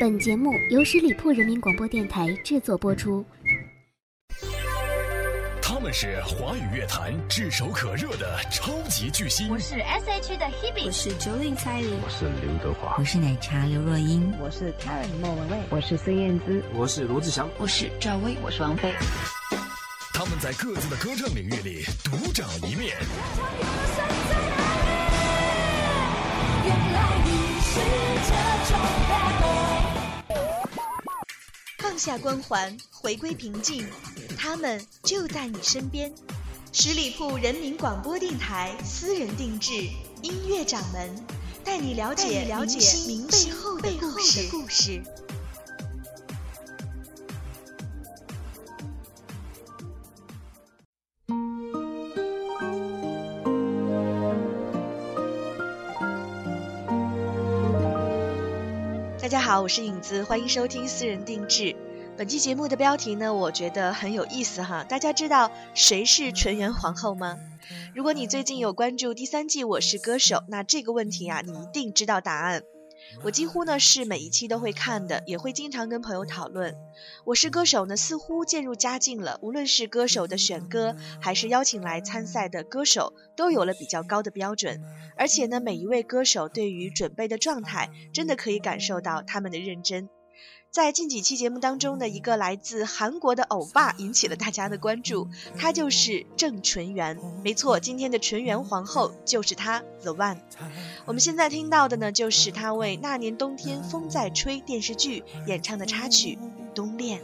本节目由十里铺人民广播电台制作播出。他们是华语乐坛炙手可热的超级巨星。我是 S.H. 的 Hebe，我是 Jolin 蔡依林，我是刘德华，我是奶茶刘若英，我是 Karen 莫文蔚，我是孙燕姿，我是罗志祥，我是赵薇，我是王菲。他们在各自的歌唱领域里独掌一面。放下光环，回归平静，他们就在你身边。十里铺人民广播电台私人定制音乐掌门，带你了解了解明星背后的故事。大家好，我是影子，欢迎收听私人定制。本期节目的标题呢，我觉得很有意思哈。大家知道谁是纯元皇后吗？如果你最近有关注第三季《我是歌手》，那这个问题啊，你一定知道答案。我几乎呢是每一期都会看的，也会经常跟朋友讨论。我是歌手呢，似乎渐入佳境了。无论是歌手的选歌，还是邀请来参赛的歌手，都有了比较高的标准。而且呢，每一位歌手对于准备的状态，真的可以感受到他们的认真。在近几期节目当中的一个来自韩国的欧巴引起了大家的关注，他就是郑纯元。没错，今天的纯元皇后就是他，The One。我们现在听到的呢，就是他为《那年冬天风在吹》电视剧演唱的插曲《冬恋》。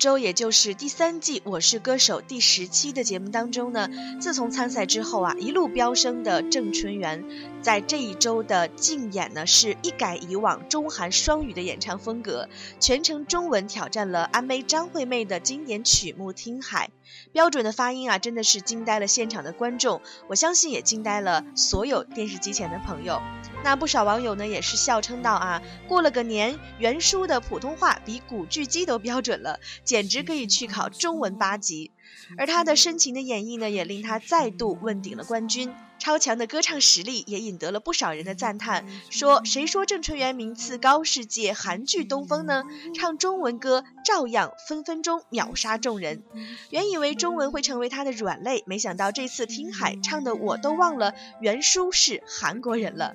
周，也就是第三季《我是歌手》第十期的节目当中呢，自从参赛之后啊，一路飙升的郑淳元，在这一周的竞演呢，是一改以往中韩双语的演唱风格，全程中文挑战了阿妹张惠妹的经典曲目《听海》，标准的发音啊，真的是惊呆了现场的观众，我相信也惊呆了所有电视机前的朋友。那不少网友呢，也是笑称道啊，过了个年，袁叔的普通话比古巨基都标准了，简直可以去考中文八级。而他的深情的演绎呢，也令他再度问鼎了冠军。超强的歌唱实力也引得了不少人的赞叹，说谁说郑淳元名次高，世界韩剧东风呢？唱中文歌照样分分钟秒杀众人。原以为中文会成为他的软肋，没想到这次听海唱的我都忘了原书是韩国人了。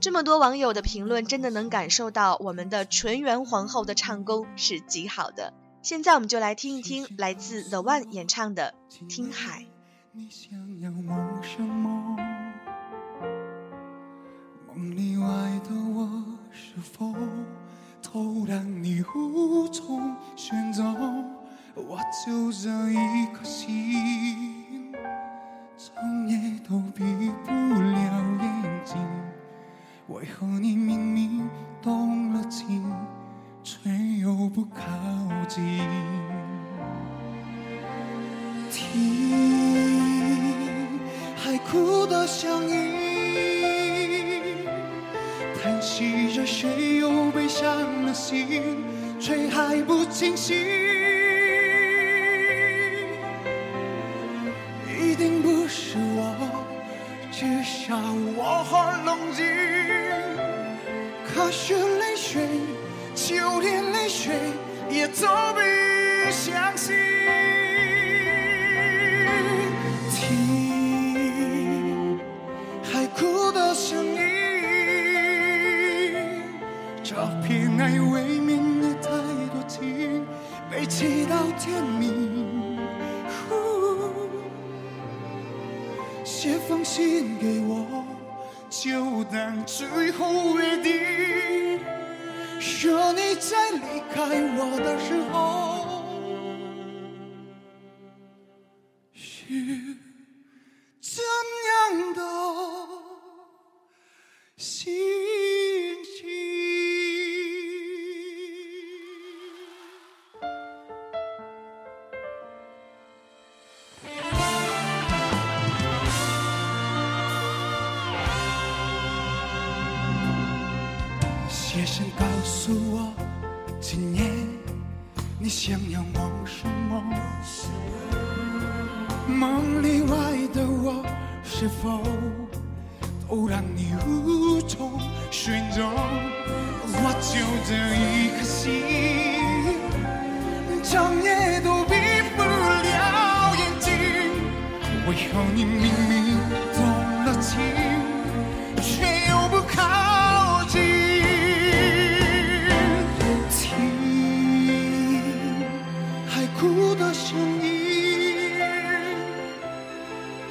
这么多网友的评论，真的能感受到我们的纯元皇后的唱功是极好的。现在我们就来听一听来自 The One 演唱的《听海》。你想要梦什么？梦里外的我是否都让你无从选择？我就这一颗心，整夜都闭不了眼睛。为何你明近？听。海哭的声音，叹息着谁又悲伤了心，却还不清醒。一定不是我，至少我很冷静。可是泪水。就连泪水也都必相信。听海哭的声音，这片爱未免也太多情，被气到天明。写封信给我，就当最后。在离开我的时候，是怎样的心情？写信告诉我，今年你想要梦什么？梦里外的我，是否都让你无从寻踪？我就这一颗心，整夜都闭不了眼睛。为何你明明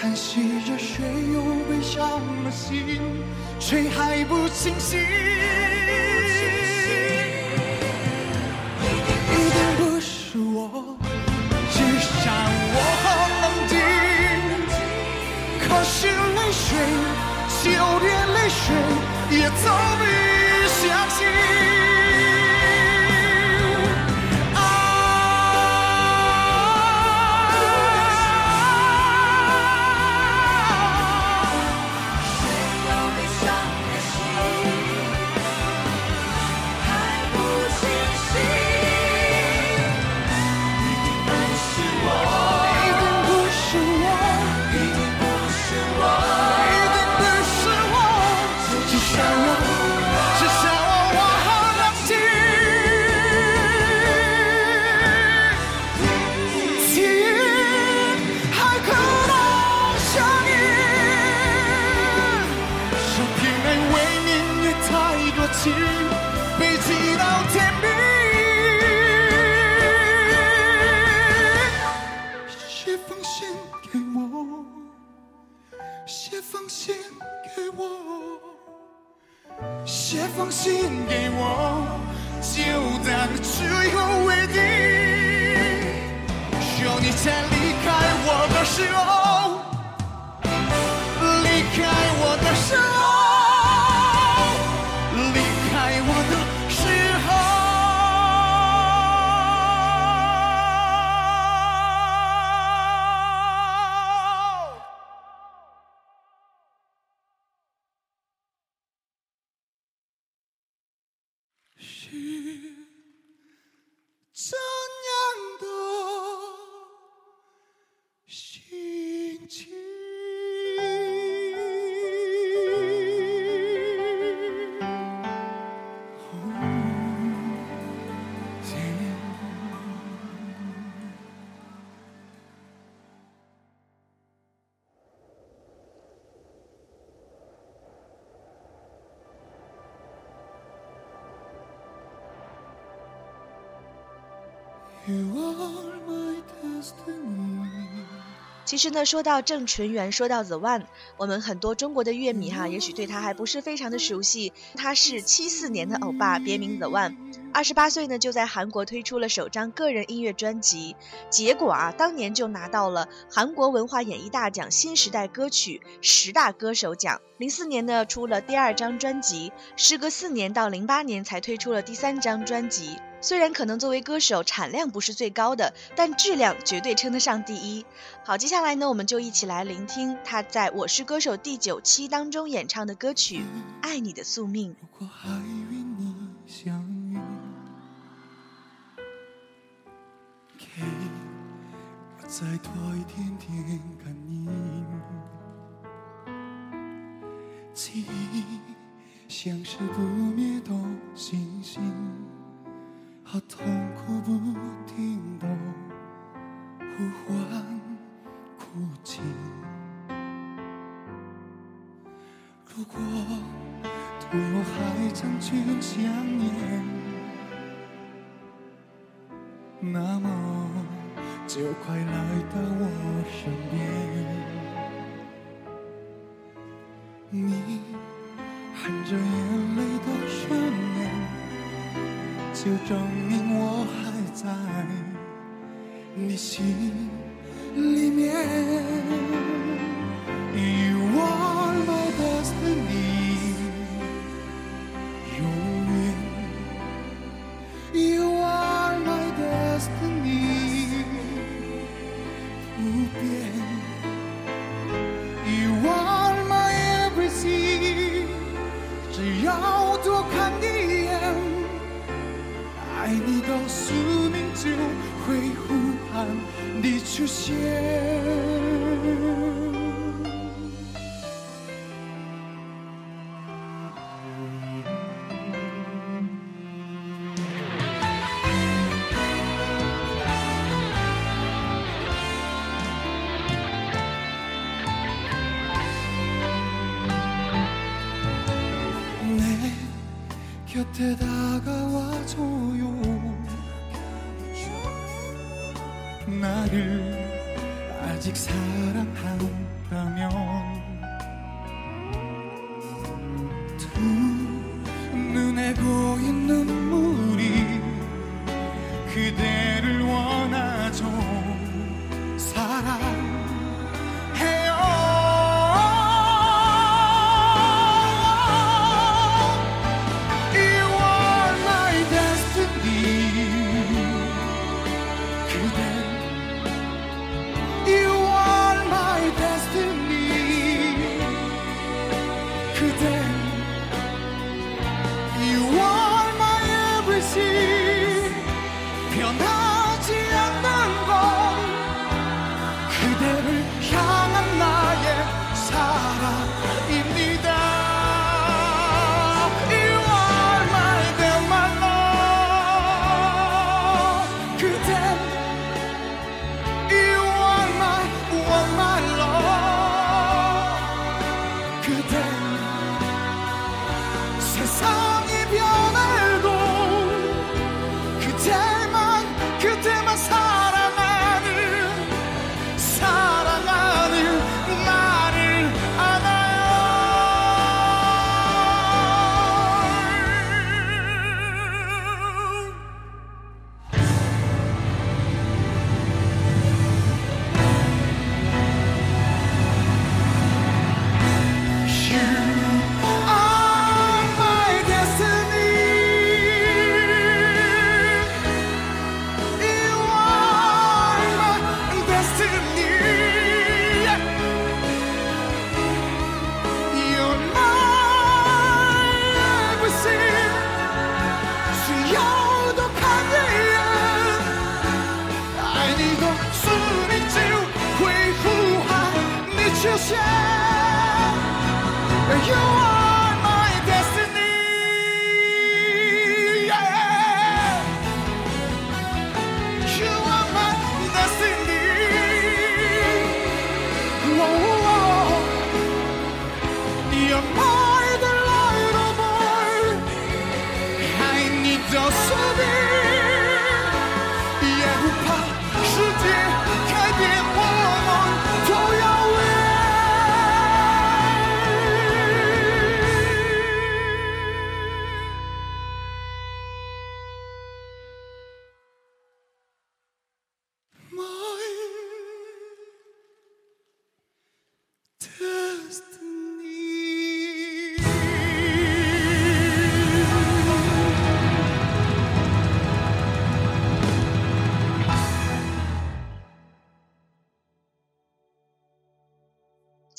叹息着谁又悲伤了心，却还不清醒。一定不是我，至少我很冷静。可是泪水，就连泪水也都必其实呢，说到郑淳元，说到 The One，我们很多中国的乐迷哈，也许对他还不是非常的熟悉。他是七四年的欧巴，别名 The One。二十八岁呢，就在韩国推出了首张个人音乐专辑，结果啊，当年就拿到了韩国文化演艺大奖新时代歌曲十大歌手奖。零四年呢，出了第二张专辑，时隔四年到零八年才推出了第三张专辑。虽然可能作为歌手产量不是最高的，但质量绝对称得上第一。好，接下来呢，我们就一起来聆听他在《我是歌手》第九期当中演唱的歌曲《爱你的宿命》。如果还与你相遇，给我再多一点点感应，记忆像是不灭的星星，怕痛。 나를 아직 사랑한다면 让。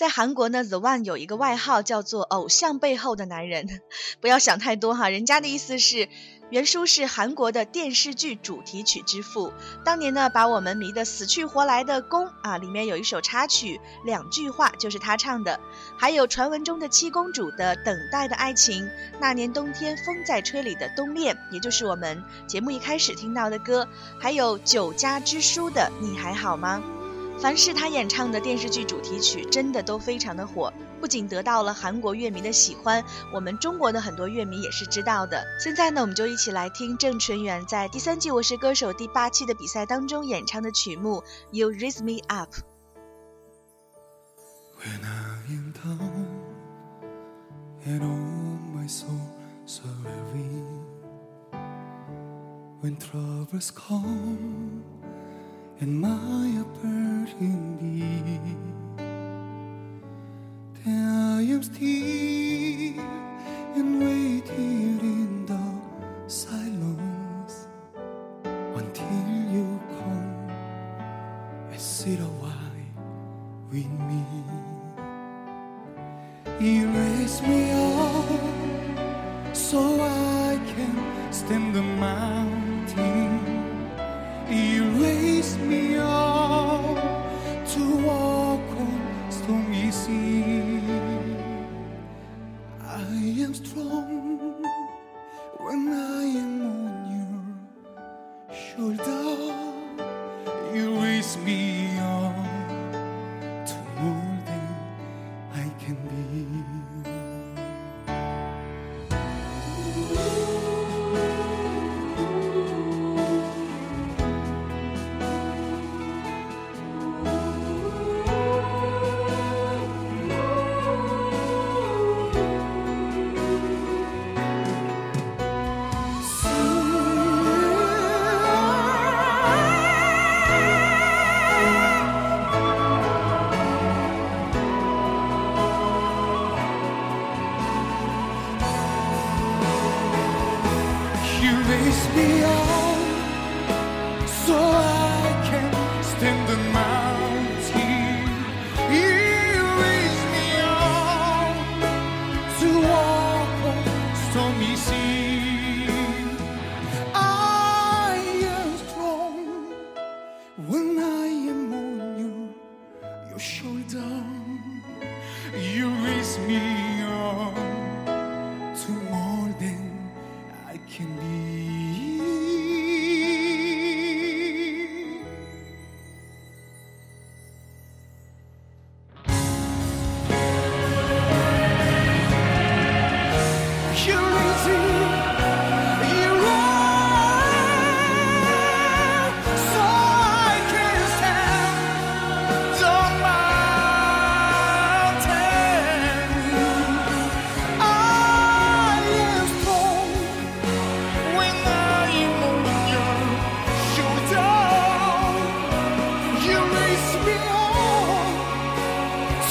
在韩国呢，the one 有一个外号叫做偶像背后的男人。不要想太多哈，人家的意思是原书是韩国的电视剧主题曲之父。当年呢，把我们迷得死去活来的宫啊，里面有一首插曲，两句话就是他唱的。还有传闻中的七公主的等待的爱情，那年冬天风在吹里的冬恋，也就是我们节目一开始听到的歌。还有酒家之书的你还好吗？凡是他演唱的电视剧主题曲，真的都非常的火，不仅得到了韩国乐迷的喜欢，我们中国的很多乐迷也是知道的。现在呢，我们就一起来听郑淳元在第三季《我是歌手》第八期的比赛当中演唱的曲目《You Raise Me Up》。And my burden be. Then I am still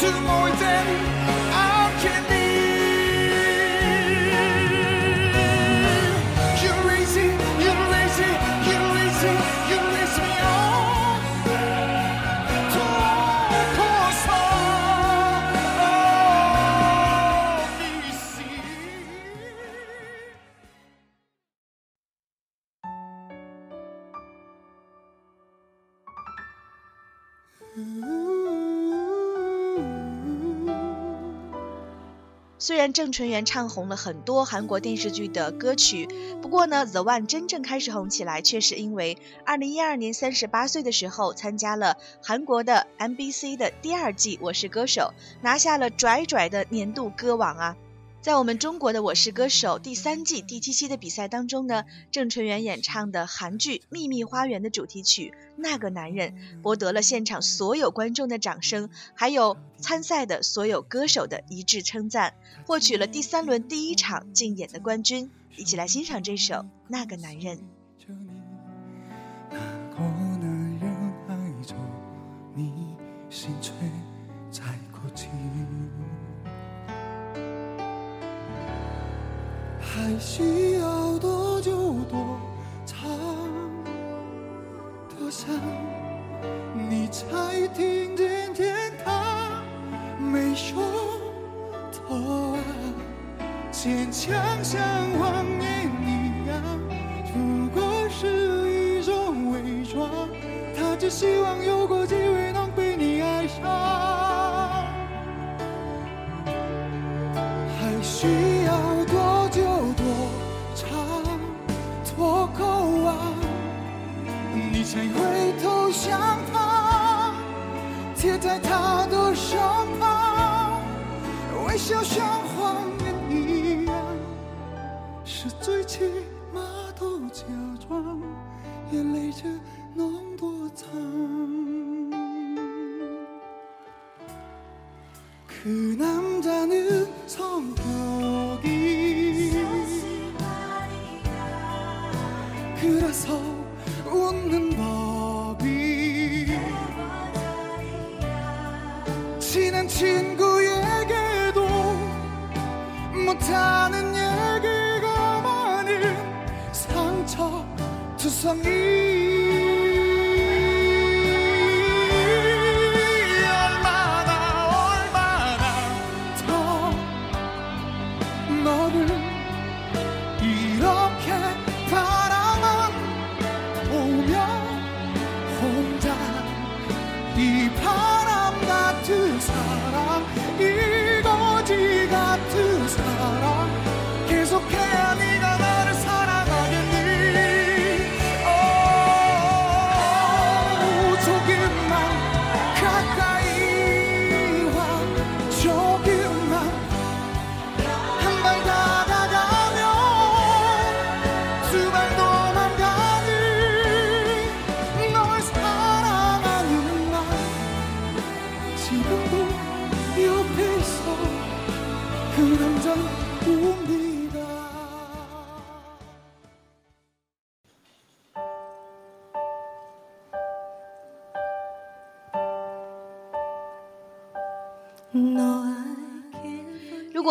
tu mój ten 虽然郑淳元唱红了很多韩国电视剧的歌曲，不过呢，The One 真正开始红起来，却是因为二零一二年三十八岁的时候参加了韩国的 MBC 的第二季《我是歌手》，拿下了拽拽的年度歌王啊！在我们中国的《我是歌手》第三季第七期的比赛当中呢，郑淳元演唱的韩剧《秘密花园》的主题曲《那个男人》博得了现场所有观众的掌声，还有参赛的所有歌手的一致称赞，获取了第三轮第一场竞演的冠军。一起来欣赏这首《那个男人》。还需要多久多长多深，你才听见天堂没有痛啊？坚强像谎言一样，不过是一种伪装。他只希望有过。 친구에게도 못하는 얘기가 많은 상처 투성이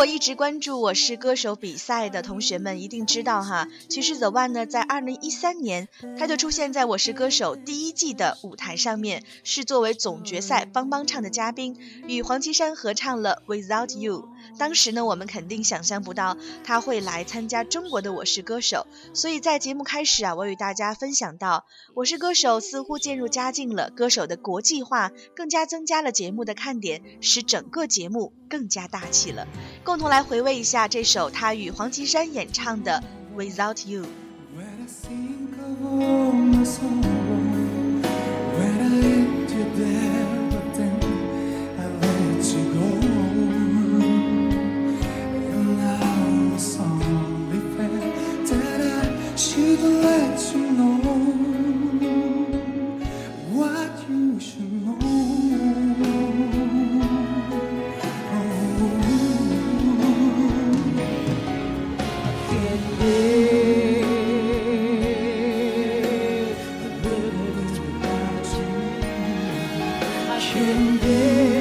一直关注《我是歌手》比赛的同学们一定知道哈，其实 The One 呢，在二零一三年他就出现在我是歌手第一季的舞台上面，是作为总决赛帮帮唱的嘉宾，与黄绮珊合唱了《Without You》。当时呢，我们肯定想象不到他会来参加中国的《我是歌手》，所以在节目开始啊，我与大家分享到，《我是歌手》似乎渐入佳境了，歌手的国际化更加增加了节目的看点，使整个节目更加大气了。共同来回味一下这首他与黄绮珊演唱的《Without You》。全变。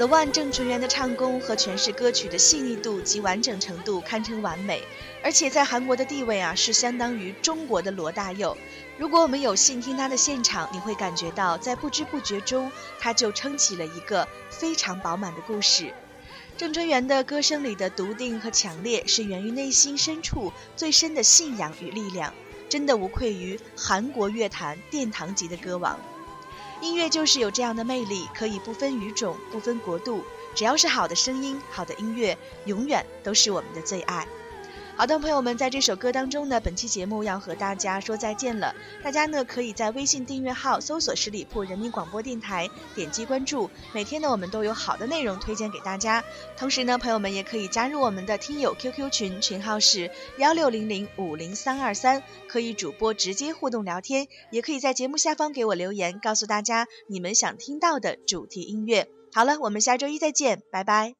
The one 郑淳元的唱功和诠释歌曲的细腻度及完整程度堪称完美，而且在韩国的地位啊是相当于中国的罗大佑。如果我们有幸听他的现场，你会感觉到在不知不觉中，他就撑起了一个非常饱满的故事。郑春元的歌声里的笃定和强烈，是源于内心深处最深的信仰与力量，真的无愧于韩国乐坛殿堂级的歌王。音乐就是有这样的魅力，可以不分语种、不分国度，只要是好的声音、好的音乐，永远都是我们的最爱。好的，朋友们，在这首歌当中呢，本期节目要和大家说再见了。大家呢可以在微信订阅号搜索十里铺人民广播电台，点击关注。每天呢，我们都有好的内容推荐给大家。同时呢，朋友们也可以加入我们的听友 QQ 群，群号是幺六零零五零三二三，可以主播直接互动聊天，也可以在节目下方给我留言，告诉大家你们想听到的主题音乐。好了，我们下周一再见，拜拜。